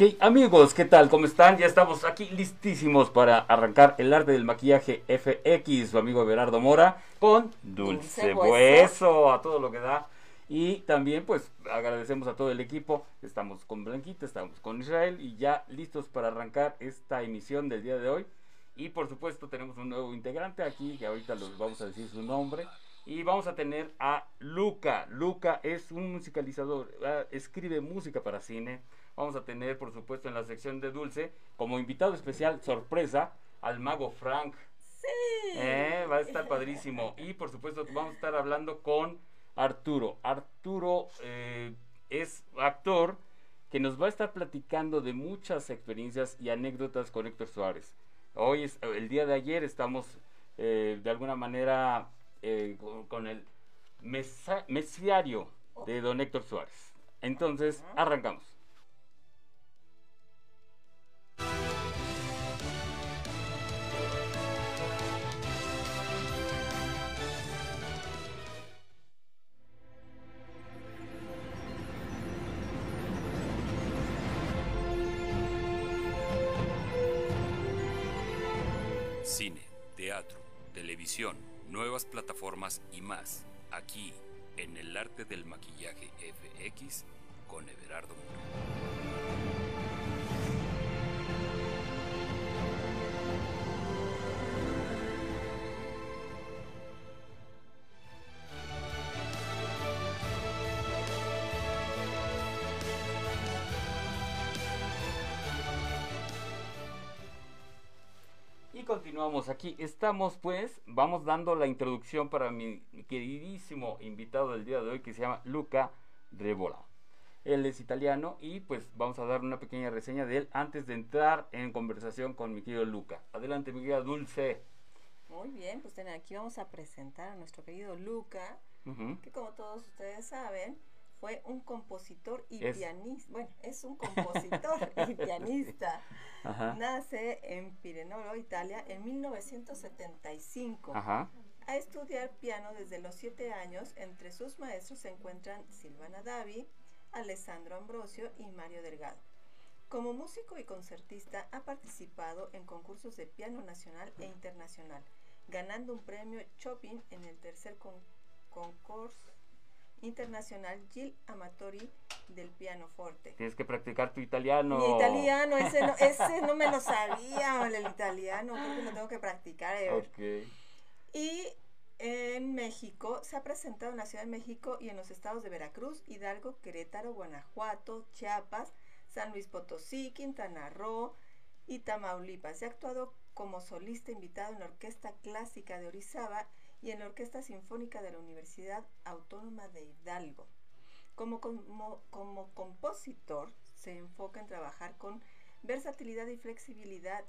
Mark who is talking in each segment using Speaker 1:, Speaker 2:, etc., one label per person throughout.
Speaker 1: Ok, amigos, ¿qué tal? ¿Cómo están? Ya estamos aquí listísimos para arrancar el arte del maquillaje FX, su amigo Gerardo Mora, con Dulce, Hueso, a todo lo que da. Y también, pues, agradecemos a todo el equipo. Estamos con Blanquita, estamos con Israel y ya listos para arrancar esta emisión del día de hoy. Y por supuesto, tenemos un nuevo integrante aquí, que ahorita les vamos a decir su nombre. Y vamos a tener a Luca. Luca es un musicalizador, ah, escribe música para cine Vamos a tener, por supuesto, en la sección de dulce, como invitado especial, sorpresa, al mago Frank.
Speaker 2: Sí.
Speaker 1: Eh, va a estar padrísimo. Y por supuesto, vamos a estar hablando con Arturo. Arturo eh, es actor que nos va a estar platicando de muchas experiencias y anécdotas con Héctor Suárez. Hoy es el día de ayer estamos eh, de alguna manera con, el mesiario de don Héctor Suárez. Entonces, arrancamos.
Speaker 3: FX con Everardo
Speaker 1: continuamos aquí. Estamos pues, vamos dando la introducción para mi queridísimo invitado del día de hoy que se llama Luca Revola. Él es italiano y pues vamos a dar una pequeña reseña de él antes de entrar en conversación con mi querido Luca. Adelante, mi querida Dulce.
Speaker 2: Muy bien, pues aquí vamos a presentar a nuestro querido Luca, que como todos ustedes saben, fue un compositor y pianista. Bueno, es un compositor y pianista. Nace en Pirenolo, Italia, en 1975. A estudiar piano desde los siete años. Entre sus maestros se encuentran Silvana Davi, Alessandro Ambrosio y Mario Delgado. Como músico y concertista ha participado en concursos de piano nacional e internacional, ganando un premio Chopin en el tercer concurso internacional Gil Amatori del pianoforte.
Speaker 1: Tienes que practicar tu italiano.
Speaker 2: Mi italiano, ese no, ese no me lo sabía, el italiano, creo que lo tengo que practicar.
Speaker 1: Eh.
Speaker 2: Y en México, se ha presentado en la Ciudad de México y en los estados de Veracruz, Hidalgo, Querétaro, Guanajuato, Chiapas, San Luis Potosí, Quintana Roo y Tamaulipas. Se ha actuado como solista invitado en la Orquesta Clásica de Orizaba y en la Orquesta Sinfónica de la Universidad Autónoma de Hidalgo. Como, como, compositor, se enfoca en trabajar con versatilidad y flexibilidad.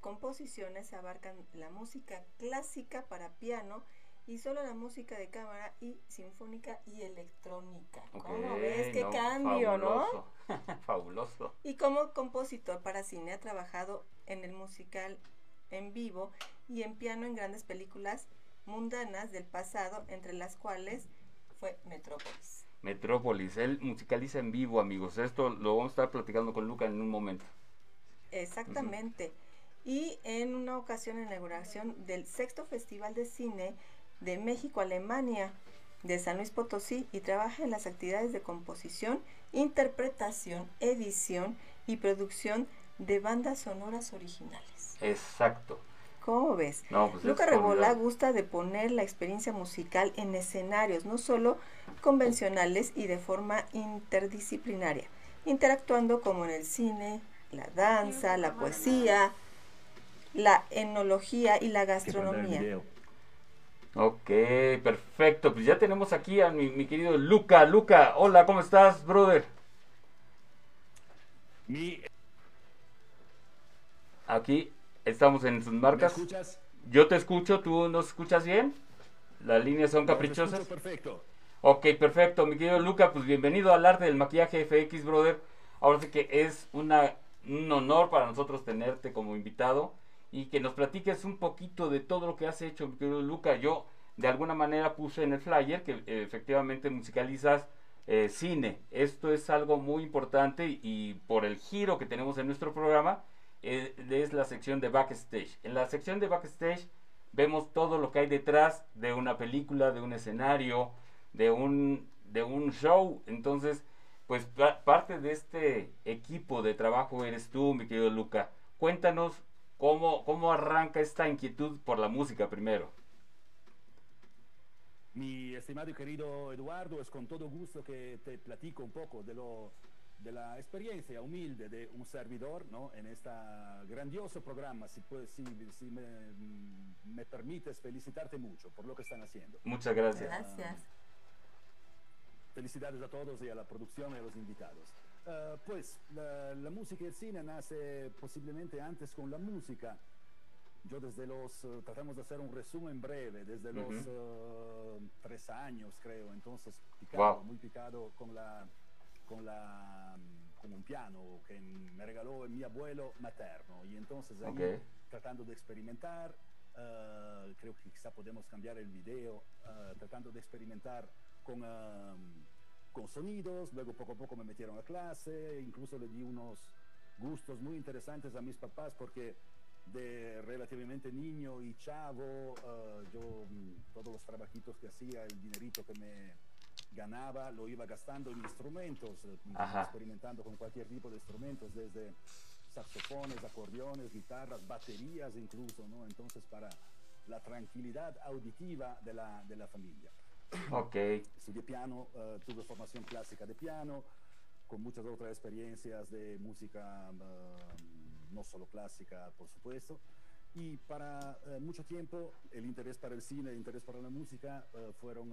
Speaker 2: Composiciones abarcan la música clásica para piano y solo la música de cámara y sinfónica y electrónica. ¿Cómo ves? ¡Qué cambio,
Speaker 1: ¿no? fabuloso.
Speaker 2: Y como compositor para cine ha trabajado en el musical en vivo y en piano en grandes películas mundanas del pasado, entre las cuales fue Metrópolis.
Speaker 1: Metrópolis, él musicaliza en vivo, amigos. Esto lo vamos a estar platicando con Luca en un momento.
Speaker 2: Exactamente. Y en una ocasión en la inauguración del sexto Festival de Cine de México-Alemania de San Luis Potosí y trabaja en las actividades de composición, interpretación, edición y producción de bandas sonoras originales.
Speaker 1: Exacto.
Speaker 2: ¿Cómo ves?
Speaker 1: Pues
Speaker 2: Luca Rebola gusta de poner la experiencia musical en escenarios, no solo convencionales y de forma interdisciplinaria, interactuando como en el cine, la danza, la poesía, la enología y la gastronomía.
Speaker 1: Ok, perfecto. Pues ya tenemos aquí a mi, mi, querido Luca. Luca, hola, ¿cómo estás, brother? Mi... Aquí estamos en sus marcas. ¿Me escuchas? Yo te escucho, ¿tú nos escuchas bien? Las líneas son caprichosas.
Speaker 4: perfecto.
Speaker 1: Ok, perfecto, mi querido Luca, pues bienvenido al arte del maquillaje FX, brother. Ahora sí que es una, un honor para nosotros tenerte como invitado y que nos platiques un poquito de todo lo que has hecho, mi querido Luca. Yo de alguna manera puse en el flyer que eh, efectivamente musicalizas eh, cine. Esto es algo muy importante y, por el giro que tenemos en nuestro programa eh, es la sección de backstage. En la sección de backstage vemos todo lo que hay detrás de una película, de un escenario, de un, de un show. Entonces, pues parte de este equipo de trabajo eres tú, mi querido Luca. Cuéntanos cómo, cómo arranca esta inquietud por la música primero.
Speaker 4: Mi estimado y querido Eduardo, es con todo gusto que te platico un poco de, lo, de la experiencia humilde de un servidor ¿no? en este grandioso programa. Si, puedes, si, si me, me, permites felicitarte mucho por lo que están haciendo.
Speaker 1: Muchas gracias.
Speaker 2: Gracias.
Speaker 4: Felicidades a todos y a la producción y a los invitados. Uh, pues la, la, música y el cine nace posiblemente antes con la música. Yo desde los, uh, tratamos de hacer un resumen breve, desde uh -huh. los uh, tres años creo, entonces picado, wow. muy picado con la, con la, con un piano que me regaló mi abuelo materno y entonces ahí okay. tratando de experimentar, creo que quizá podemos cambiar el video, tratando de experimentar con, um, con sonidos, luego poco a poco me metieron a clase, incluso le di unos gustos muy interesantes a mis papás porque de relativamente niño y chavo, uh, yo mm, todos los trabajitos que hacía, el dinerito que me ganaba, lo iba gastando en instrumentos, eh, Ajá. experimentando con cualquier tipo de instrumentos, desde saxofones, acordeones, guitarras, baterías incluso, ¿no? Entonces para la tranquilidad auditiva de la, de la familia.
Speaker 1: Ok.
Speaker 4: Estudié piano, uh, tuve formación clásica de piano, con muchas otras experiencias de música, uh, no solo clásica, por supuesto. Y para uh, mucho tiempo el interés para el cine, el interés para la música fueron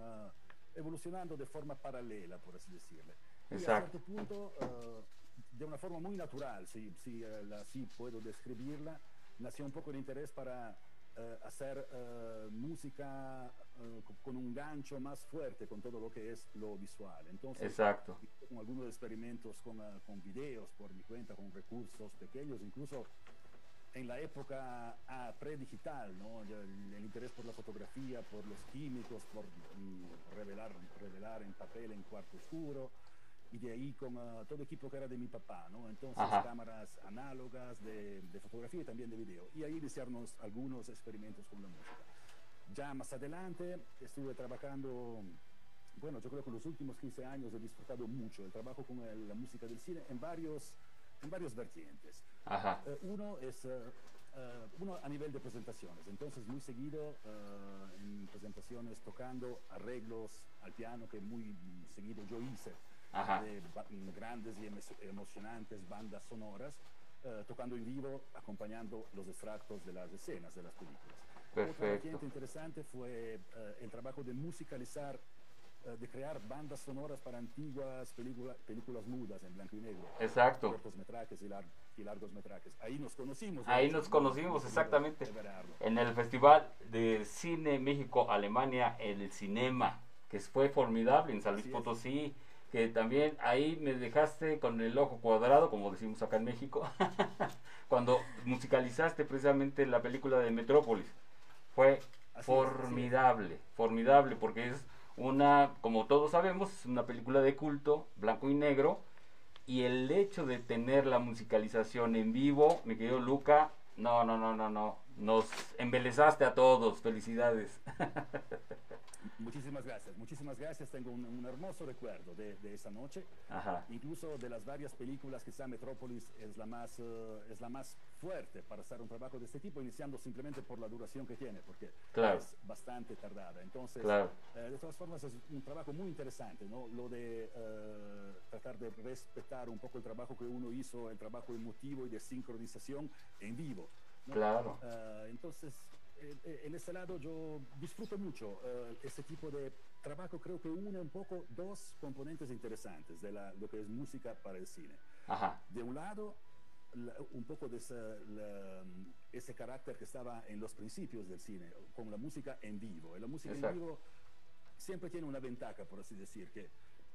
Speaker 4: evolucionando de forma paralela, por así decirlo.
Speaker 1: Exacto.
Speaker 4: Y a cierto punto, de una forma muy natural, si, si así puedo describirla, nació un poco el interés para Uh, hacer uh, música uh, con un gancho más fuerte con todo lo que es lo visual. Entonces,
Speaker 1: Exacto.
Speaker 4: con algunos experimentos con, con, videos por mi cuenta, con recursos pequeños, incluso en la época ah, predigital, ¿no? el, el, interés por la fotografía, por los químicos, por mm, revelar, revelar en papel en cuarto oscuro y de ahí con uh, todo equipo que era de mi papá, ¿no? Entonces
Speaker 1: Ajá.
Speaker 4: cámaras análogas de, de, fotografía y también de video. Y ahí iniciaron algunos experimentos con la música. Ya más adelante estuve trabajando, bueno, yo creo que en los últimos 15 años he disfrutado mucho el trabajo con el, la música del cine en varios, en varios vertientes.
Speaker 1: Ajá.
Speaker 4: Uh, uno es... Uh, Uh, uno a nivel de presentaciones, entonces muy seguido uh, en presentaciones tocando arreglos al piano que muy seguido yo hice
Speaker 1: Ajá.
Speaker 4: de grandes y emocionantes bandas sonoras, uh, tocando en vivo, acompañando los extractos de las escenas de las películas.
Speaker 1: Perfecto.
Speaker 4: Otra vertiente interesante fue uh, el trabajo de musicalizar, uh, de crear bandas sonoras para antiguas película, películas mudas en blanco y negro.
Speaker 1: Exacto.
Speaker 4: Cortos metrajes y, lar y largos metrajes. Ahí nos conocimos.
Speaker 1: Ahí nos conocimos, exactamente. En el Festival de Cine México-Alemania, el Cinema, que fue formidable en San Luis Potosí que también ahí me dejaste con el ojo cuadrado, como decimos acá en México, cuando musicalizaste precisamente la película de Metrópolis. Fue así formidable, es, formidable, porque es una, como todos sabemos, es una película de culto, blanco y negro, y el hecho de tener la musicalización en vivo, mi querido Luca, no, no, no, no, no, nos embelezaste a todos, felicidades.
Speaker 4: Muchísimas gracias, muchísimas gracias. Tengo un, un hermoso recuerdo de, de esa noche.
Speaker 1: Ajá.
Speaker 4: Incluso de las varias películas, quizá Metrópolis es la, más, uh, es la más fuerte para hacer un trabajo de este tipo, iniciando simplemente por la duración que tiene, porque
Speaker 1: claro.
Speaker 4: es bastante tardada. Entonces,
Speaker 1: claro.
Speaker 4: uh, de todas formas, es un trabajo muy interesante, ¿no? Lo de uh, tratar de respetar un poco el trabajo que uno hizo, el trabajo emotivo y de sincronización en vivo. ¿No?
Speaker 1: Claro.
Speaker 4: entonces, en ese lado yo disfruto mucho uh, este tipo de trabajo, creo que une un poco dos componentes interesantes de la, lo que es música para el cine. De un lado, un poco de ese carácter que estaba en los principios del cine, con la música en vivo. Y la música en vivo siempre tiene una ventaja, por así decir, que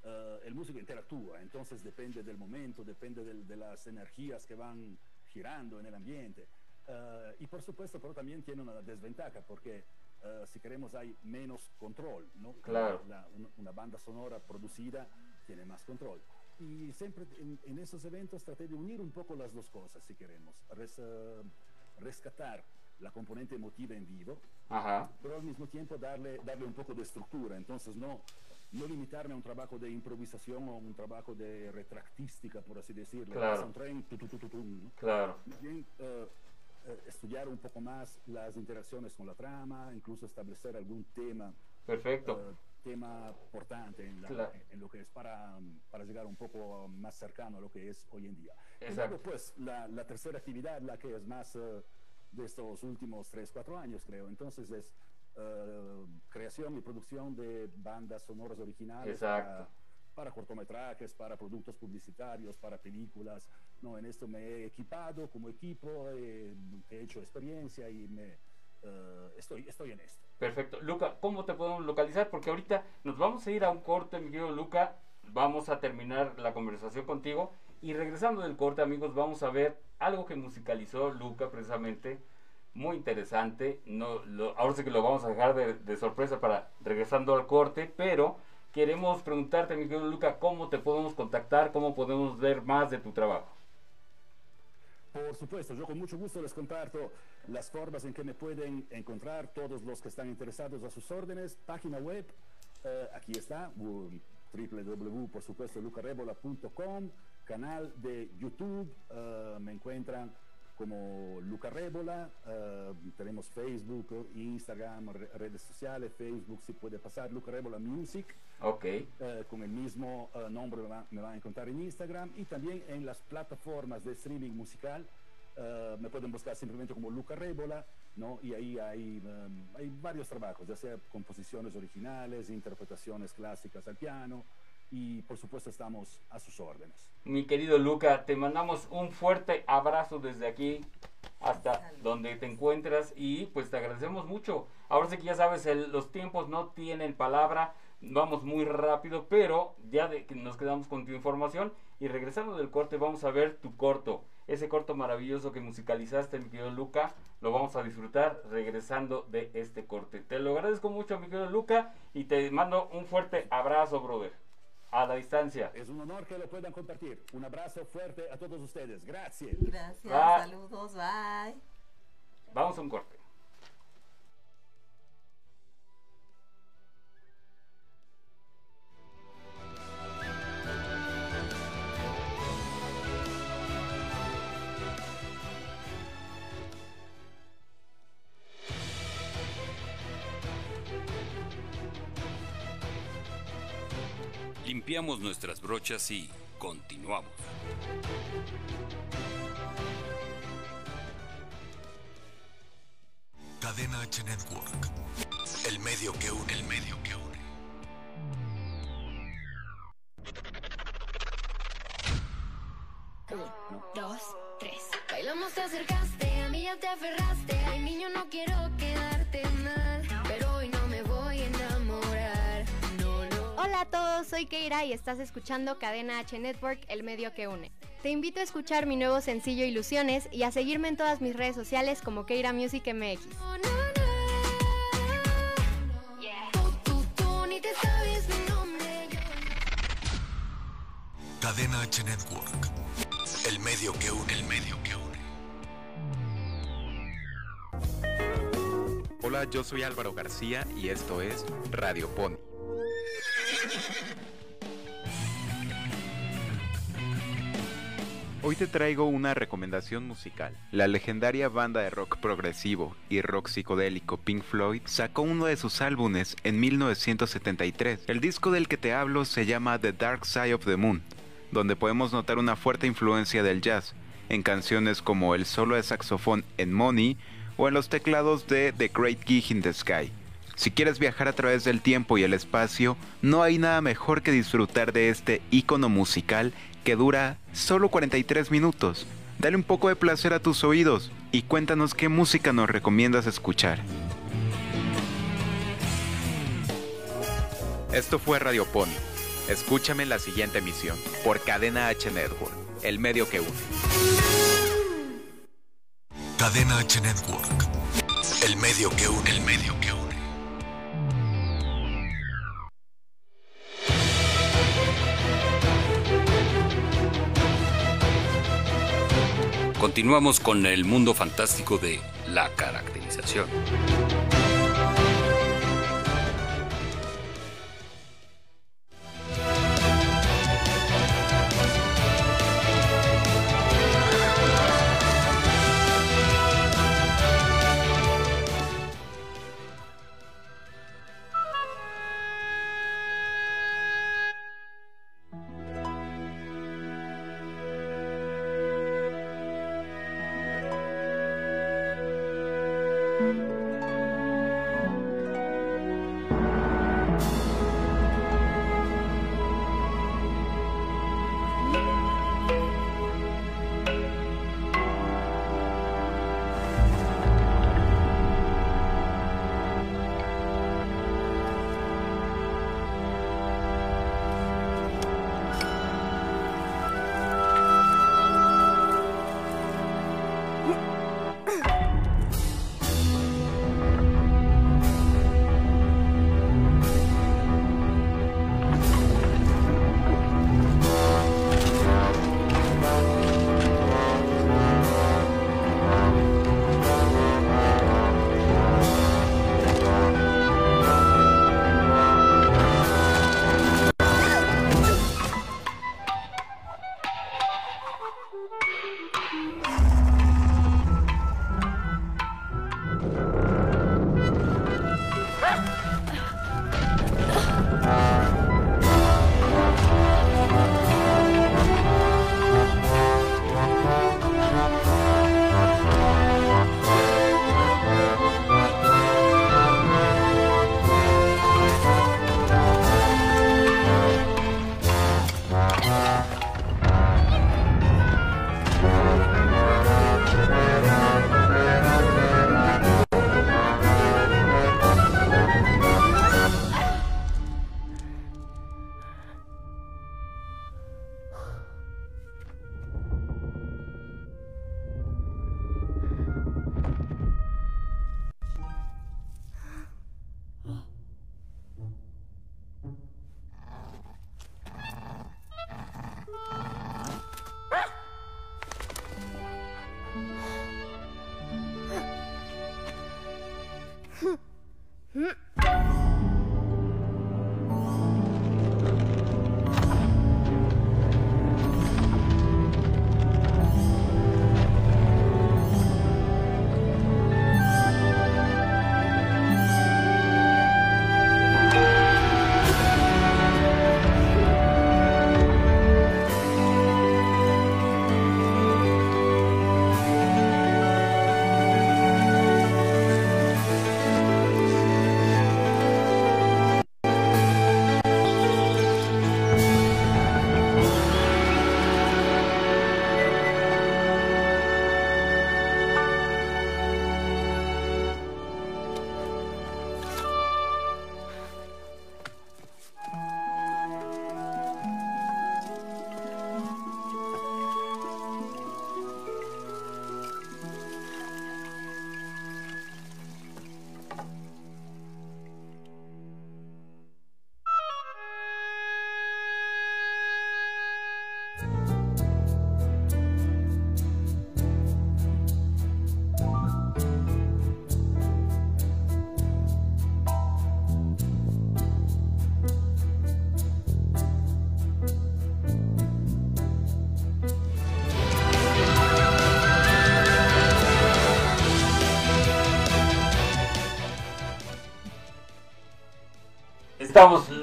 Speaker 4: uh, el músico interactúa, entonces depende del momento, depende del, de las energías que van girando en el ambiente. Uh, y por supuesto, pero también tiene una desventaja, porque uh, si queremos hay menos control, ¿no?
Speaker 1: Claro.
Speaker 4: La, una, una, banda sonora producida tiene más control. Y siempre en, en, esos eventos traté de unir un poco las dos cosas, si queremos. Res, rescatar la componente emotiva en vivo,
Speaker 1: Ajá.
Speaker 4: pero al mismo tiempo darle, darle un poco de estructura. Entonces, no, no limitarme a un trabajo de improvisación o un trabajo de retractística, por así decirlo.
Speaker 1: Claro.
Speaker 4: Un tren, tu, tu, tu, ¿no?
Speaker 1: claro.
Speaker 4: Bien, uh, estudiar un poco más las interacciones con la trama, incluso establecer algún tema.
Speaker 1: Perfecto.
Speaker 4: Uh, tema importante en, la,
Speaker 1: claro.
Speaker 4: en, lo que es para, para llegar un poco más cercano a lo que es hoy en día.
Speaker 1: Exacto.
Speaker 4: Y luego, pues, la, la, tercera actividad, la que es más uh, de estos últimos 3, 4 años, creo. Entonces es uh, creación y producción de bandas sonoras originales
Speaker 1: Exacto.
Speaker 4: para, para, cortometrajes, para productos publicitarios, para películas. No, en esto me he equipado como equipo, he, he hecho experiencia y me, uh, estoy, estoy en esto.
Speaker 1: Perfecto. Luca, ¿cómo te podemos localizar? Porque ahorita nos vamos a ir a un corte, mi querido Luca. Vamos a terminar la conversación contigo. Y regresando del corte, amigos, vamos a ver algo que musicalizó Luca precisamente. Muy interesante. No, lo, ahora sí que lo vamos a dejar de, de, sorpresa para regresando al corte. Pero queremos preguntarte, mi querido Luca, ¿cómo te podemos contactar? ¿Cómo podemos ver más de tu trabajo?
Speaker 4: Por supuesto, yo con mucho gusto les comparto las formas en que me pueden encontrar todos los que están interesados a sus órdenes. Página web, eh, aquí está, www, canal de YouTube, uh, me encuentran como Luca Rébola, uh, tenemos Facebook, Instagram, re redes sociales, Facebook si puede pasar, Luca Rébola Music,
Speaker 1: okay.
Speaker 4: uh, con el mismo nombre me va, me va, a encontrar en Instagram y también en las plataformas de streaming musical, me pueden buscar simplemente como Luca Rébola, ¿no? y ahí hay, um, hay varios trabajos, ya sea composiciones originales, interpretaciones clásicas al piano, y por supuesto estamos a sus órdenes.
Speaker 1: Mi querido Luca, te mandamos un fuerte abrazo desde aquí hasta donde te encuentras y pues te agradecemos mucho. Ahora sí que ya sabes, el, los tiempos no tienen palabra, vamos muy rápido, pero ya de, nos quedamos con tu información y regresando del corte vamos a ver tu corto, ese corto maravilloso que musicalizaste, mi querido Luca, lo vamos a disfrutar regresando de este corte. Te lo agradezco mucho, mi querido Luca, y te mando un fuerte abrazo, brother a la distancia.
Speaker 4: Es un honor que lo puedan compartir. Un abrazo fuerte a todos ustedes. Gracias.
Speaker 2: Gracias. Bye. Saludos. Bye.
Speaker 1: Vamos a un corte.
Speaker 3: Nuestras brochas y continuamos.
Speaker 5: Cadena H Network. El medio que une, el medio que une.
Speaker 6: Uno, dos, tres. Bailamos, te acercaste, a mí ya te aferraste. Ay, niño, no quiero
Speaker 7: soy Keira y estás escuchando Cadena H Network, el medio que une. Te invito a escuchar mi nuevo sencillo Ilusiones y a seguirme en todas mis redes sociales como Keira Music MX.
Speaker 5: Cadena H Network. El medio que une, el medio que une.
Speaker 8: Hola, yo soy Álvaro García y esto es Radio Pony. Hoy te traigo una recomendación musical. La legendaria banda de rock progresivo y rock psicodélico Pink Floyd sacó uno de sus álbumes en 1973. El disco del que te hablo se llama The Dark Side of the Moon, donde podemos notar una fuerte influencia del jazz en canciones como el solo de saxofón en Money o en los teclados de The Great Gig in the Sky. Si quieres viajar a través del tiempo y el espacio, no hay nada mejor que disfrutar de este icono musical que dura solo 43 minutos. Dale un poco de placer a tus oídos y cuéntanos qué música nos recomiendas escuchar. Esto fue Radio Pony. Escúchame en la siguiente emisión por Cadena H Network, el medio que une.
Speaker 5: Cadena H Network, el medio que une, el medio que une.
Speaker 3: Continuamos con el mundo fantástico de la caracterización.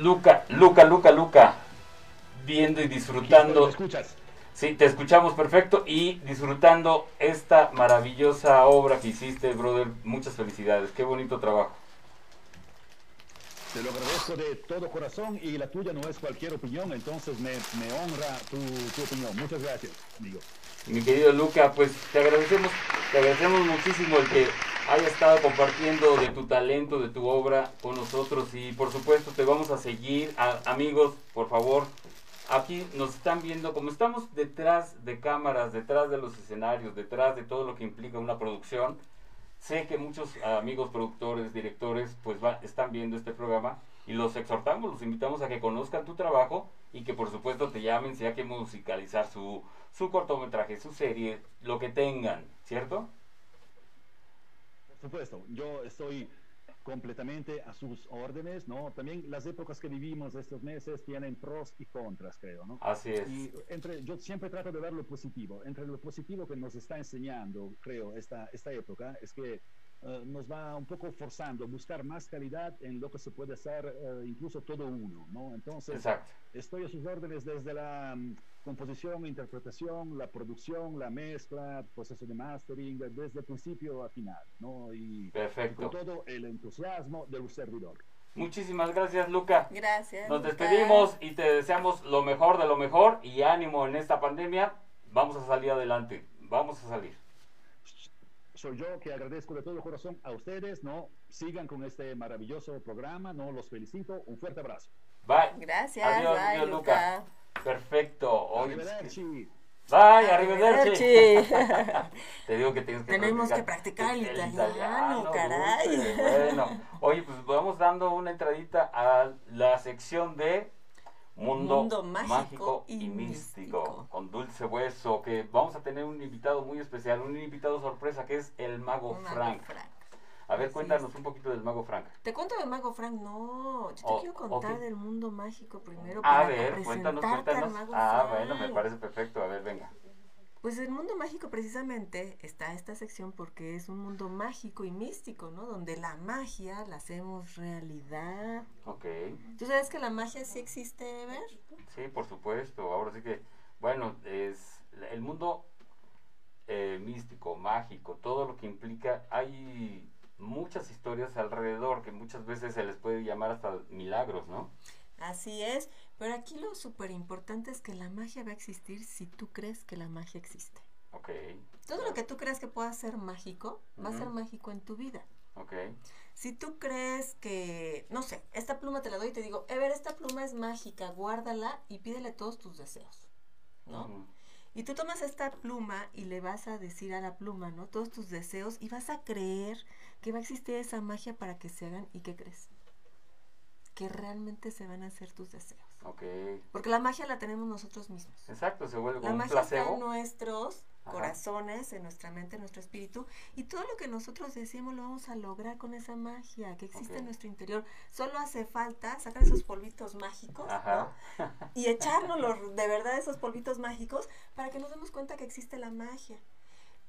Speaker 1: Luca, Luca, Luca, Luca, viendo y disfrutando. ¿Me escuchas? Sí, te escuchamos perfecto y disfrutando esta maravillosa obra que hiciste, brother. Muchas felicidades, qué bonito trabajo.
Speaker 4: Te lo agradezco de todo corazón y la tuya no es cualquier opinión, entonces me, me honra tu, tu, opinión. Muchas gracias, amigo.
Speaker 1: Mi querido Luca, pues te agradecemos, te agradecemos muchísimo el que haya estado compartiendo de tu talento, de tu obra con nosotros y por supuesto te vamos a seguir. amigos, por favor, aquí nos están viendo, como estamos detrás de cámaras, detrás de los escenarios, detrás de todo lo que implica una producción, sé que muchos amigos productores, directores, pues están viendo este programa y los exhortamos, los invitamos a que conozcan tu trabajo y que por supuesto te llamen si hay que musicalizar su, su cortometraje, su serie, lo que tengan, ¿cierto?
Speaker 4: Supuesto, yo estoy completamente a sus órdenes, ¿no? También las épocas que vivimos estos meses tienen pros y contras, creo, ¿no?
Speaker 1: Así es.
Speaker 4: Y entre, yo siempre trato de ver lo positivo. Entre lo positivo que nos está enseñando, creo, esta, esta época, es que eh, nos va un poco forzando a buscar más calidad en lo que se puede hacer uh, incluso todo uno, ¿no? Entonces,
Speaker 1: Exacto.
Speaker 4: estoy a sus órdenes desde la um, composición, interpretación, la producción, la mezcla, proceso de mastering, desde el principio a final, ¿no? Y,
Speaker 1: Perfecto.
Speaker 4: y con todo el entusiasmo del servidor.
Speaker 1: Muchísimas gracias, Luca.
Speaker 2: Gracias.
Speaker 1: Nos despedimos y te deseamos lo mejor de lo mejor y ánimo en esta pandemia. Vamos a salir adelante. Vamos a salir
Speaker 4: soy yo que agradezco de todo corazón a ustedes, ¿no? Sigan con este maravilloso programa, ¿no? Los felicito, un fuerte abrazo.
Speaker 1: Bye.
Speaker 2: Gracias.
Speaker 1: Adiós,
Speaker 2: bye,
Speaker 1: Luca. Perfecto.
Speaker 4: Arrivederci.
Speaker 1: Bye, arrivederci. Te digo que tienes
Speaker 2: que Tenemos que practicar el, italiano, caray.
Speaker 1: Bueno, oye, pues vamos dando una entradita a la sección de Mundo, mágico, y, místico, con Dulce Hueso, que vamos a tener un invitado muy especial, un invitado sorpresa que es el Mago, Frank. A ver, cuéntanos un poquito del Mago Frank.
Speaker 2: ¿Te cuento del Mago Frank? No, yo te oh, quiero contar del mundo mágico primero.
Speaker 1: a ver, cuéntanos, cuéntanos. ah, bueno, me parece perfecto. A ver, venga.
Speaker 2: Pues el mundo mágico precisamente está esta sección porque es un mundo mágico y místico, ¿no? Donde la magia la hacemos realidad.
Speaker 1: Ok.
Speaker 2: ¿Tú sabes que la magia sí existe, Ver?
Speaker 1: Sí, por supuesto. Ahora sí que, bueno, es el mundo eh, místico, mágico, todo lo que implica, hay muchas historias alrededor que muchas veces se les puede llamar hasta milagros, ¿no?
Speaker 2: Así es, pero aquí lo súper importante es que la magia va a existir si tú crees que la magia existe.
Speaker 1: Ok.
Speaker 2: Todo lo que tú creas que pueda ser mágico, va a ser mágico en tu vida.
Speaker 1: Ok.
Speaker 2: Si tú crees que, no sé, esta pluma te la doy y te digo, Ever, esta pluma es mágica, guárdala y pídele todos tus deseos, ¿no? Y tú tomas esta pluma y le vas a decir a la pluma, ¿no? Todos tus deseos y vas a creer que va a existir esa magia para que se hagan y qué crees que realmente se van a hacer tus deseos.
Speaker 1: Okay.
Speaker 2: Porque la magia la tenemos nosotros mismos.
Speaker 1: Exacto, se vuelve
Speaker 2: como
Speaker 1: la
Speaker 2: magia está en nuestros corazones, en nuestra mente, en nuestro espíritu, y todo lo que nosotros decimos lo vamos a lograr con esa magia que existe en nuestro interior. Solo hace falta sacar esos polvitos mágicos y echárnoslos de verdad esos polvitos mágicos para que nos demos cuenta que existe la magia.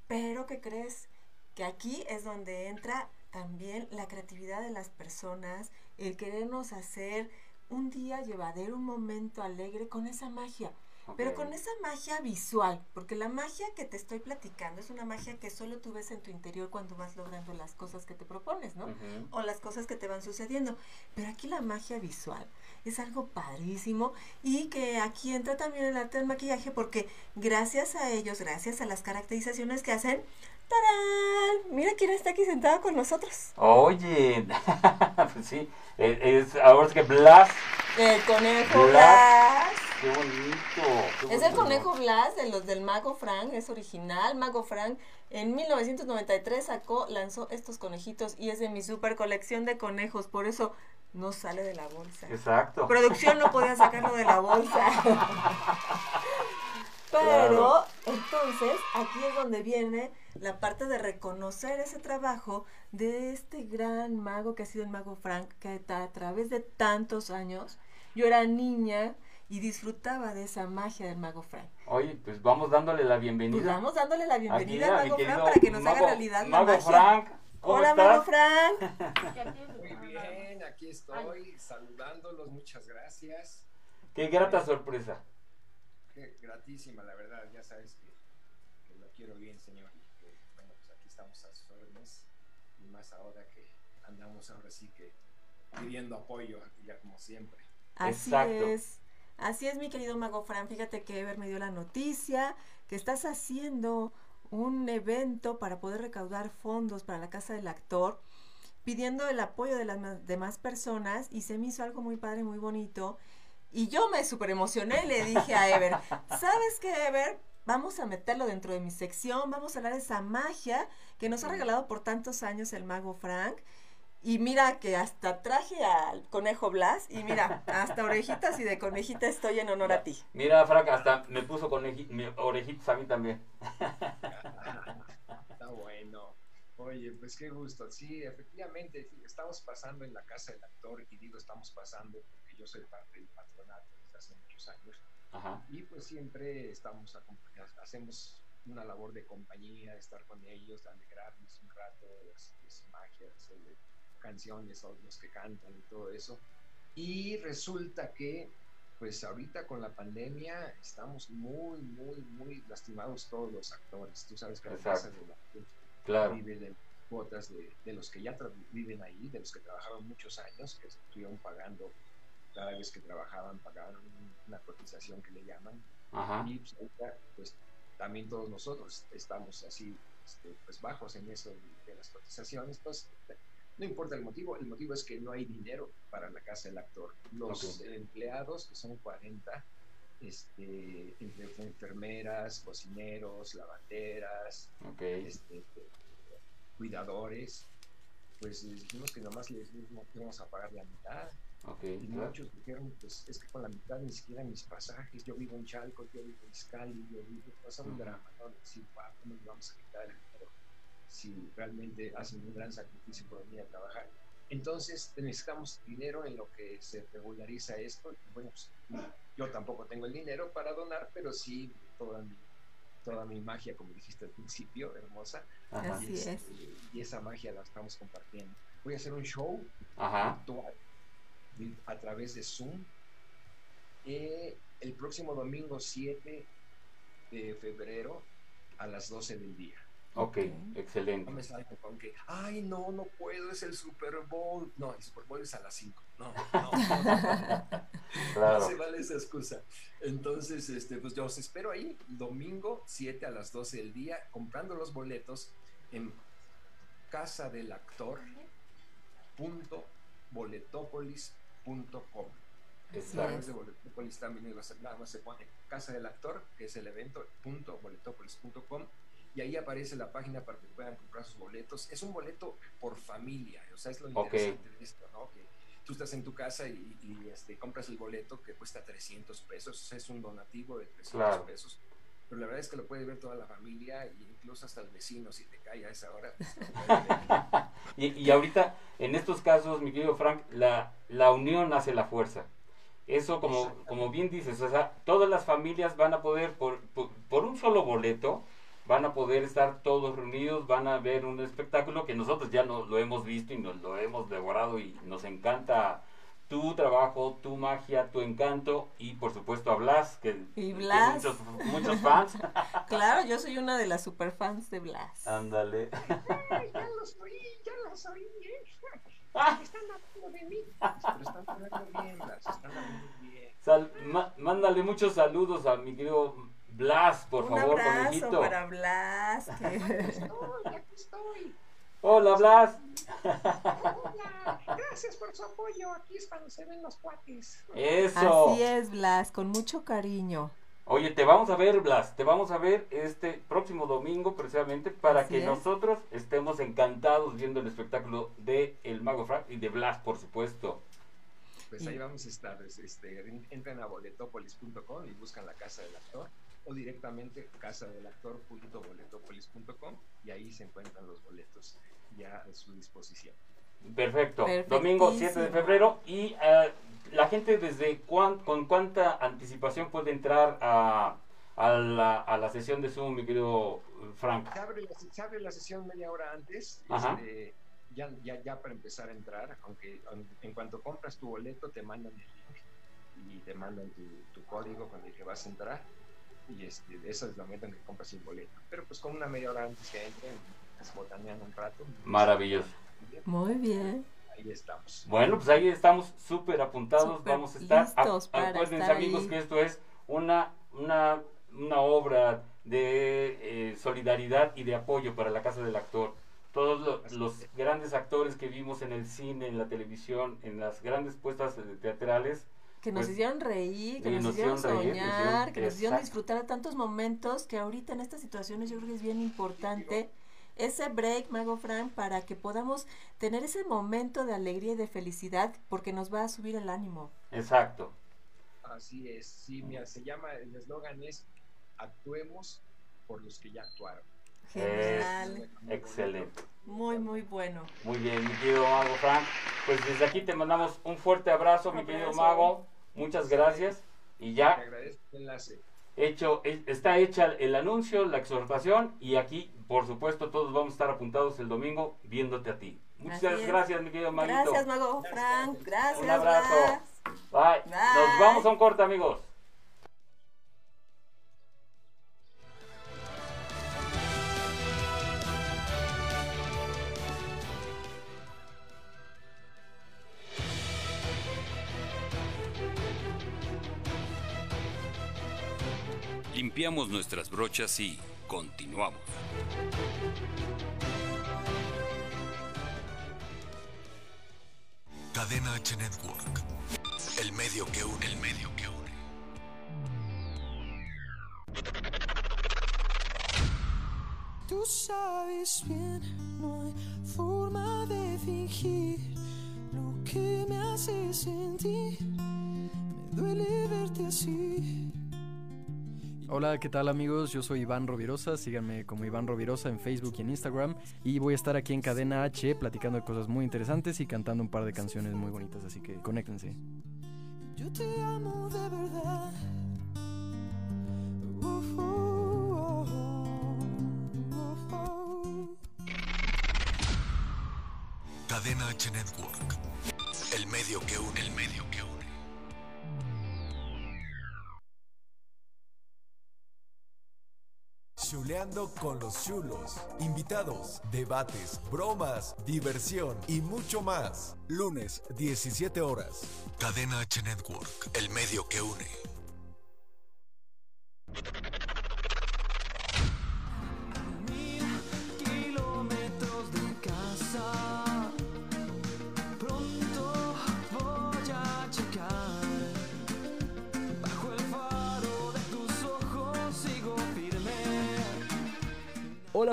Speaker 2: Pero ¿qué crees? Que aquí es donde entra también la creatividad de las personas, el querernos hacer un día llevadero, un momento alegre con esa magia. Pero con esa magia visual, porque la magia que te estoy platicando es una magia que solo tú ves en tu interior cuando vas logrando las cosas que te propones, ¿no? O las cosas que te van sucediendo. Pero aquí la magia visual es algo padrísimo y que aquí entra también el arte del maquillaje porque gracias a ellos, gracias a las caracterizaciones que hacen, ¡Tarán! Mira quién está aquí sentado con nosotros.
Speaker 1: Oye, pues sí, es, ahora es que Blas.
Speaker 2: El conejo Blas.
Speaker 1: Qué bonito.
Speaker 2: es el conejo Blas de los del Mago Frank, es original. Mago Frank en 1993 sacó, lanzó estos conejitos y es de mi super colección de conejos, por eso no sale de la bolsa.
Speaker 1: Exacto.
Speaker 2: Producción no podía sacarlo de la bolsa. Pero entonces aquí es donde viene la parte de reconocer ese trabajo de este gran mago que ha sido el mago Frank, que a través de tantos años, yo era niña y disfrutaba de esa magia del mago Frank.
Speaker 1: Oye, pues vamos dándole la bienvenida.
Speaker 2: Pues vamos dándole la bienvenida al mago Frank para que nos haga realidad
Speaker 1: la magia. Frank,
Speaker 2: Hola, mago Frank.
Speaker 9: Muy bien, aquí estoy saludándolos, muchas gracias.
Speaker 1: Qué grata sorpresa
Speaker 9: gratísima, la verdad, ya sabes que, lo quiero bien, Señor, y que, bueno, pues aquí estamos a sus órdenes, y más ahora que andamos ahora sí que pidiendo apoyo, ya como siempre.
Speaker 2: Así es. Así es, mi querido Mago Fran. Fíjate que Ever me dio la noticia que estás haciendo un evento para poder recaudar fondos para la casa del actor, pidiendo el apoyo de las demás personas y se me hizo algo muy padre, muy bonito. Y yo me super emocioné y le dije a Ever, ¿sabes qué, Ever? Vamos a meterlo dentro de mi sección, vamos a hablar de esa magia que nos ha regalado por tantos años el mago Frank y mira que hasta traje al conejo Blas y mira, hasta orejitas y de conejita estoy en honor a ti.
Speaker 1: Mira, Frank, hasta me puso orejitas a mí también.
Speaker 9: Está bueno. Oye, pues qué gusto. Sí, efectivamente, estamos pasando en la casa del actor y digo estamos pasando porque yo soy parte del patronato desde hace muchos años. Y pues siempre estamos hacemos una labor de compañía, estar con ellos, alegrarnos un rato, magia, es el, canciones o los que cantan y todo eso. Y resulta que, pues ahorita con la pandemia estamos muy, muy, muy lastimados todos los actores. Tú sabes que la casa de la
Speaker 1: claro.
Speaker 9: vive de cuotas de, de, los que ya viven ahí, de los que trabajaron muchos años, que estuvieron pagando cada vez que trabajaban, pagaban una cotización que le llaman. Y pues, ahorita, pues también todos nosotros estamos así, este, pues bajos en eso de, las cotizaciones, pues no importa el motivo, el motivo es que no hay dinero para la casa del actor. Los empleados, que son 40, este, entre enfermeras, cocineros, lavanderas, este, cuidadores, pues dijimos que nomás les íbamos a pagar la mitad. Y muchos dijeron, pues es que con la mitad ni siquiera mis pasajes, yo vivo en Chalco, yo vivo en Iscali, yo vivo, pasa un drama, ¿no? Decir, ¿cómo le vamos a quitar el dinero? si realmente hacen un gran sacrificio por venir a trabajar. Entonces necesitamos dinero en lo que se regulariza esto. Bueno, pues, yo tampoco tengo el dinero para donar, pero sí toda mi, toda mi magia, como dijiste al principio, hermosa.
Speaker 2: Así
Speaker 9: y,
Speaker 2: es.
Speaker 9: y esa magia la estamos compartiendo. Voy a hacer un show
Speaker 1: Ajá.
Speaker 9: A través de Zoom eh, el próximo domingo 7 de febrero a las 12 del día.
Speaker 1: Ok, excelente.
Speaker 9: No me salgo con que, ay, no, no puedo, es el Super Bowl. No, el Super Bowl es a las 5. No, no.
Speaker 1: claro.
Speaker 9: No se vale esa excusa. Entonces, este, pues yo os espero ahí, domingo 7 a las 12 del día, comprando los boletos en casa del actor punto boletopolis.com
Speaker 1: Exacto.
Speaker 9: de Boletopolis también nada más se pone casa del actor, que es el evento, punto boletopolis.com y ahí aparece la página para que puedan comprar sus boletos. Es un boleto por familia, o sea, es lo interesante de esto, ¿no? Que tú estás en tu casa y, este, compras el boleto que cuesta 300 pesos, o sea, es un donativo de 300 pesos. Pero la verdad es que lo puede ver toda la familia e incluso hasta el vecino si te cae a esa hora.
Speaker 1: Y, y, ahorita, en estos casos, mi querido Frank, la, la unión hace la fuerza. Eso, como, como bien dices, o sea, todas las familias van a poder, por, por, por un solo boleto, van a poder estar todos reunidos, van a ver un espectáculo que nosotros ya nos lo hemos visto y nos lo hemos devorado y nos encanta tu trabajo, tu magia, tu encanto y por supuesto a Blas, que,
Speaker 2: ¿Y Blas?
Speaker 1: muchos, muchos fans.
Speaker 2: claro, yo soy una de las super fans de Blas.
Speaker 1: Ándale.
Speaker 9: ya los oí, ya los oí. ¿eh? Ah. Están hablando de mí. Pero están hablando bien, Blas, están hablando bien.
Speaker 1: Sal, mándale muchos saludos a mi querido Blas, por
Speaker 2: Un
Speaker 1: favor,
Speaker 2: abrazo
Speaker 1: conejito.
Speaker 2: para Blas. Que...
Speaker 9: Estoy, aquí estoy.
Speaker 1: Hola, Blas.
Speaker 9: Hola, gracias por su apoyo. Aquí es cuando se ven los cuates.
Speaker 1: Eso.
Speaker 2: Así es, Blas, con mucho cariño.
Speaker 1: Oye, te vamos a ver, Blas, te vamos a ver este próximo domingo precisamente para
Speaker 2: Así
Speaker 1: que
Speaker 2: es.
Speaker 1: nosotros estemos encantados viendo el espectáculo de El Mago Frank y de Blas, por supuesto.
Speaker 9: Pues ahí vamos a estar. Este, entren a boletopolis.com y buscan la casa del actor o directamente casadelactor.boletopolis.com y ahí se encuentran los boletos ya a su disposición.
Speaker 1: Perfecto. Domingo 7 de febrero y eh, la gente desde cuán, con cuánta anticipación puede entrar a, a, la, a la sesión de Zoom, mi querido Frank.
Speaker 9: Se abre la, se abre la sesión media hora antes.
Speaker 1: Ajá.
Speaker 9: Este, ya, ya, ya para empezar a entrar, aunque en cuanto compras tu boleto te mandan el link y te mandan tu, tu código con el que vas a entrar y este, eso es el momento en que compras el boleto. Pero pues con una media hora antes que entren, se botanean un rato.
Speaker 1: Maravilloso.
Speaker 2: Muy bien.
Speaker 9: ahí estamos.
Speaker 1: Bueno, pues ahí estamos súper apuntados, vamos a estar. acuérdense amigos que esto es una, una, una obra de eh, solidaridad y de apoyo para la Casa del Actor. Todos los grandes actores que vimos en el cine, en la televisión, en las grandes puestas teatrales,
Speaker 2: que nos pues, hicieron reír, que nos, hicieron soñar, que nos hicieron disfrutar de tantos momentos que ahorita en estas situaciones yo creo que es bien importante ese break, Mago Frank, para que podamos tener ese momento de alegría y de felicidad porque nos va a subir el ánimo.
Speaker 1: Exacto.
Speaker 9: Así es, sí, mira, se llama, el eslogan es actuemos por los que ya actuaron.
Speaker 2: Genial.
Speaker 1: excelente.
Speaker 2: Muy, muy bueno.
Speaker 1: Muy bien, mi querido Mago Frank. Pues desde aquí te mandamos un fuerte abrazo, mi querido Mago. Muchas gracias. Y ya.
Speaker 9: Te agradezco el enlace.
Speaker 1: Hecho, está hecha el anuncio, la exhortación y aquí, por supuesto, todos vamos a estar apuntados el domingo viéndote a ti. Muchas gracias, mi querido Maguito.
Speaker 2: Gracias, Mago Frank. Gracias. Un
Speaker 1: abrazo. Bye. Nos vamos a un corte, amigos.
Speaker 3: Limpiamos nuestras brochas y continuamos.
Speaker 5: Cadena H Network. El medio que une, el medio que une.
Speaker 10: Tú sabes bien, no hay forma de fingir lo que me hace sentir. Me duele verte así.
Speaker 11: Hola, ¿qué tal amigos? Yo soy Iván Rovirosa, síganme como Iván Rovirosa en Facebook y en Instagram y voy a estar aquí en Cadena H platicando de cosas muy interesantes y cantando un par de canciones muy bonitas, así que conéctense.
Speaker 10: Yo te amo de verdad.
Speaker 5: Cadena H Network. El medio que une, el medio que une. Chuleando con los chulos. Invitados, debates, bromas, diversión y mucho más. Lunes, 17 horas. Cadena H Network, el medio que une.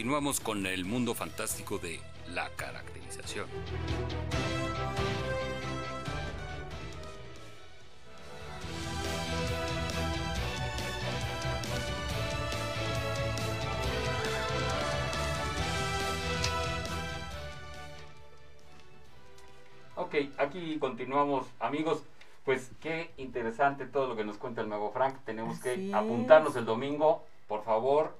Speaker 3: Continuamos con el mundo fantástico de la caracterización.
Speaker 1: Ok, aquí continuamos, amigos. Pues qué interesante todo lo que nos cuenta el mago Frank. Tenemos que apuntarnos el domingo, por favor,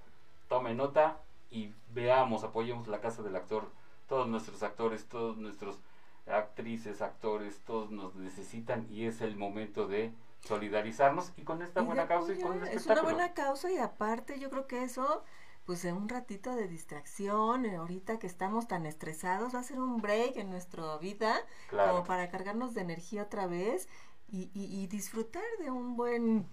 Speaker 1: tome nota y veamos, apoyemos la casa del actor. Todos nuestros actores, todos nuestros actrices, actores, todos nos necesitan y es el momento de solidarizarnos y con esta buena causa y con el
Speaker 2: Es una buena causa y aparte yo creo que eso pues en un ratito de distracción, eh, ahorita que estamos tan estresados, va a ser un break en nuestra vida, como para cargarnos de energía otra vez y, y disfrutar de un buen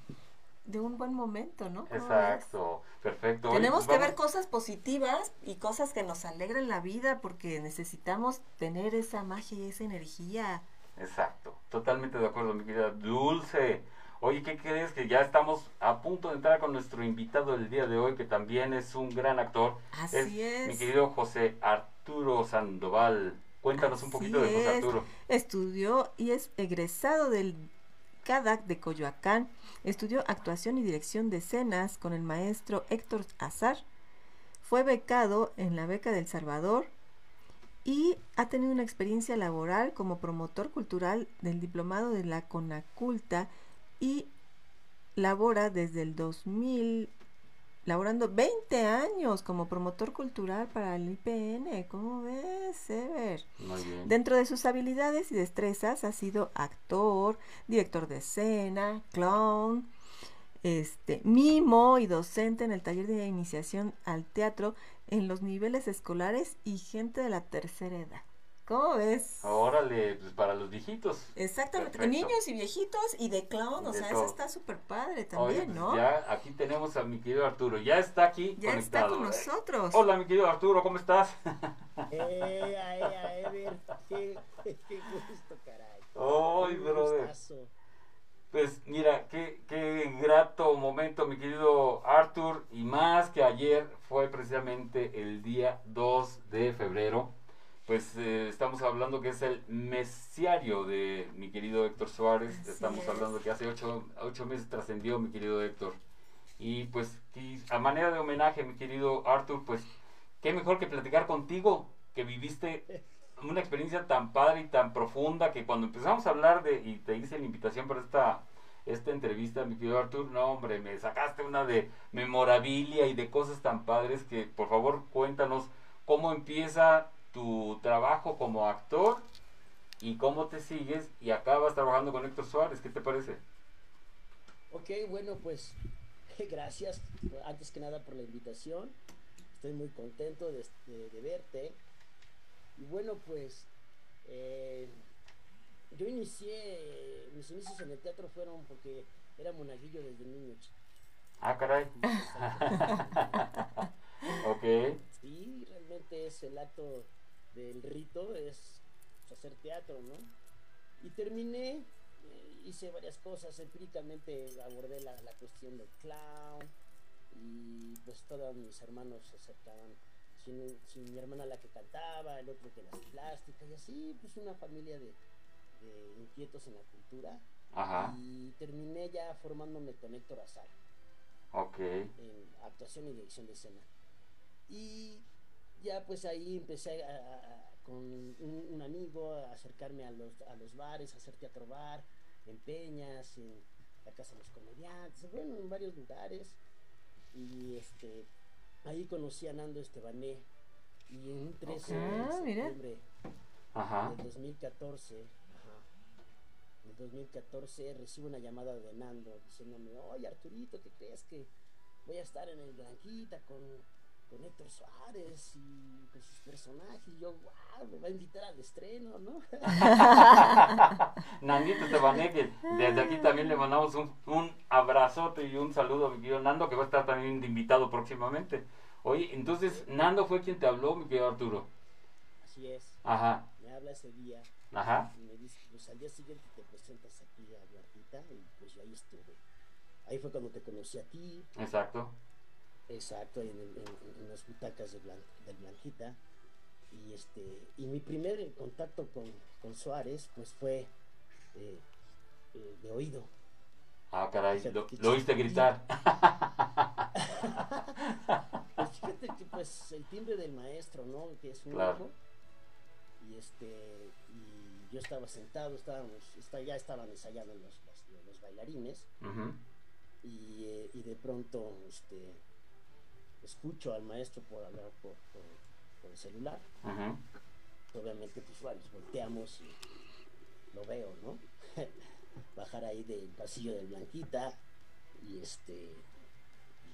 Speaker 2: de un buen momento, ¿no?
Speaker 1: Exacto, perfecto.
Speaker 2: Tenemos que ver cosas positivas y cosas que nos alegren la vida porque necesitamos tener esa magia y esa energía.
Speaker 1: Exacto, totalmente de acuerdo, mi querida Dulce. Oye, ¿qué crees? Que ya estamos a punto de entrar con nuestro invitado del día de hoy, que también es un gran actor.
Speaker 2: Así es.
Speaker 1: Mi querido José Arturo Sandoval. Cuéntanos un poquito de José Arturo.
Speaker 2: Estudió y es egresado del CADAC de Coyoacán. Estudió actuación y dirección de escenas con el maestro Héctor Azar. Fue becado en la beca del Salvador y ha tenido una experiencia laboral como promotor cultural del diplomado de la Conaculta y labora desde el 2000 laborando 20 años como promotor cultural para el IPN. ¿Cómo ves, Ever?
Speaker 1: Muy bien.
Speaker 2: Dentro de sus habilidades y destrezas ha sido actor, director de escena, clown, este, mimo y docente en el taller de iniciación al teatro en los niveles escolares y gente de la tercera edad. ¿Cómo ves?
Speaker 1: Órale, pues para los viejitos.
Speaker 2: Exactamente, niños y viejitos y de clown, o sea, eso está súper padre también,
Speaker 1: pues
Speaker 2: ¿no?
Speaker 1: Ya aquí tenemos a mi querido Arturo, ya está aquí
Speaker 2: ya está con nosotros.
Speaker 1: Hola, mi querido Arturo, ¿cómo estás?
Speaker 12: eh, ay, ay, qué, qué gusto, caray.
Speaker 1: Ay, brother. Pues mira, qué, qué grato momento, mi querido Arthur, y más que ayer fue precisamente el día 2 de febrero pues eh, estamos hablando que es el mesiario de mi querido Héctor Suárez. estamos hablando que hace ocho, ocho meses trascendió mi querido Héctor. Y pues a manera de homenaje, mi querido Arthur, pues qué mejor que platicar contigo, que viviste una experiencia tan padre y tan profunda que cuando empezamos a hablar de, y te hice la invitación para esta, esta entrevista, mi querido Arthur, no hombre, me sacaste una de memorabilia y de cosas tan padres que por favor cuéntanos cómo empieza tu trabajo como actor y cómo te sigues y acabas trabajando con Héctor Suárez. ¿Qué te parece?
Speaker 12: Ok, bueno, pues gracias antes que nada por la invitación. Estoy muy contento de, verte. Y bueno, pues eh, yo inicié, mis inicios en el teatro fueron porque era monaguillo desde niño.
Speaker 1: Ah, caray. ok.
Speaker 12: Sí, realmente es el acto del rito es pues, hacer teatro, ¿no? Y terminé, eh, hice varias cosas, empíricamente abordé la, cuestión del clown y pues todos mis hermanos se acercaban, sin, mi hermana la que cantaba, el otro que las plásticas y así, pues una familia de, inquietos en la cultura.
Speaker 1: Ajá.
Speaker 12: Y terminé ya formándome con Héctor Azar.
Speaker 1: Ok.
Speaker 12: En actuación y dirección de escena. Y ya pues ahí empecé con un, amigo a acercarme a los, a los bares, a hacer teatro bar, en Peñas, en la Casa de los Comediantes, bueno, en varios lugares. Y este ahí conocí a Nando Estebané. Y en un 13 de septiembre del 2014, en 2014 recibo una llamada de Nando diciéndome, oye Arturito, ¿qué crees que voy a estar en el Blanquita con con Héctor Suárez y con sus personajes. Y yo, wow, me va a invitar al estreno, ¿no?
Speaker 1: Nandito que desde aquí también le mandamos un, un abrazote y un saludo a mi querido Nando, que va a estar también invitado próximamente. Oye, entonces, Nando fue quien te habló, mi querido Arturo.
Speaker 12: Así es.
Speaker 1: Ajá.
Speaker 12: Me habla ese día.
Speaker 1: Ajá.
Speaker 12: Y me dice, pues al día siguiente te presentas aquí a Duartita y pues yo ahí estuve. Ahí fue cuando te conocí a ti.
Speaker 1: Exacto.
Speaker 12: Exacto, en, las butacas de del Blanquita. Y este y mi primer contacto con, Suárez pues fue eh, eh, de oído.
Speaker 1: Ah, caray, lo, oíste gritar.
Speaker 12: pues fíjate que pues el timbre del maestro, ¿no? Que es un claro. Y este y yo estaba sentado, estábamos, ya estaban ensayando los, los, bailarines. y, eh, y de pronto este escucho al maestro por hablar por, por, el celular. Obviamente, pues bueno, volteamos y lo veo, ¿no? Bajar ahí del pasillo del Blanquita y este.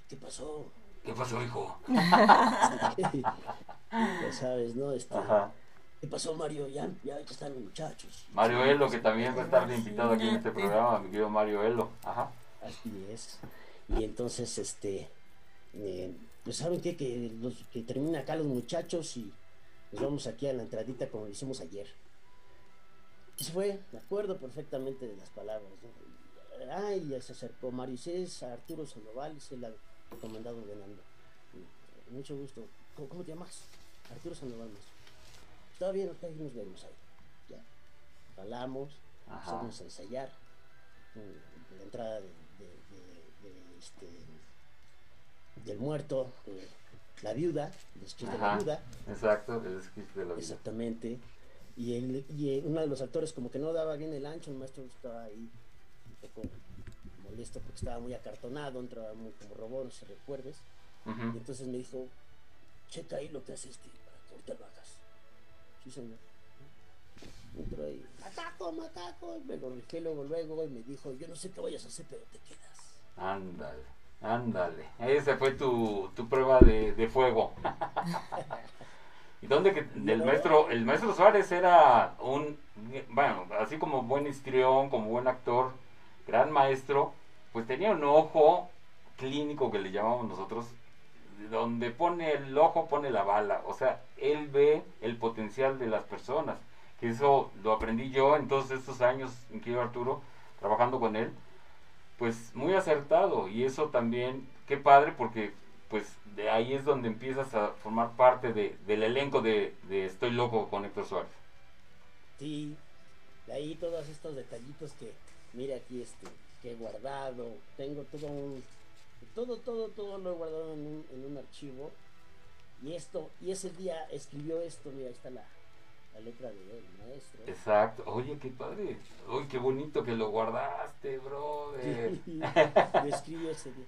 Speaker 12: ¿Qué pasó?
Speaker 1: ¿Qué pasó, hijo?
Speaker 12: ya sabes, ¿no? Este, ¿Qué pasó, Mario? Ya, ya están los muchachos.
Speaker 1: Mario Elo, que también va a estar invitado aquí en este programa, mi querido Mario Elo. Ajá.
Speaker 12: Así es. Y entonces, este. Eh, pues saben qué? que, los, que termina acá los muchachos y nos vamos aquí a la entradita como lo hicimos ayer. Y fue, me acuerdo perfectamente de las palabras. Ay, ya se acercó Maricés a Arturo Sandoval, es el comandado de Nando. Mucho gusto. ¿Cómo, te llamas? Arturo Sandoval más. Está bien, nos vemos ahí. Ya. Hablamos, empezamos a ensayar. la entrada de, este, del muerto, la viuda, el sketch de la viuda.
Speaker 1: Exacto, el sketch de la viuda.
Speaker 12: Exactamente. Y, el, y uno de los actores como que no daba bien el ancho, el maestro estaba ahí un poco molesto porque estaba muy acartonado, entraba muy como robot, no se recuerdes. Y entonces me dijo, checa ahí lo que hace este, para que ahorita lo hagas. Sí, señor. Entró ahí, macaco, macaco, y me lo luego, luego, y me dijo, yo no sé qué vayas a hacer, pero te quedas.
Speaker 1: Ándale, ándale. Esa fue tu, tu prueba de, de fuego. y donde que el maestro, el maestro Suárez era un, bueno, así como buen histrión, como buen actor, gran maestro, pues tenía un ojo clínico que le llamamos nosotros, donde pone el ojo pone la bala, o sea, él ve el potencial de las personas, que eso lo aprendí yo en todos estos años Arturo, trabajando con él, pues muy acertado, y eso también, qué padre, porque pues de ahí es donde empiezas a formar parte de, del elenco de, Estoy Loco con Héctor Suárez.
Speaker 12: Sí, de ahí todos estos detallitos que, mira aquí este, que he guardado, tengo todo un, todo, todo, todo lo he guardado en un, en un archivo, y esto, y ese día escribió esto, mira, está la, la letra del maestro.
Speaker 1: Exacto. Oye, qué padre. Uy, qué bonito que lo guardaste, brother.
Speaker 12: lo escribió ese día.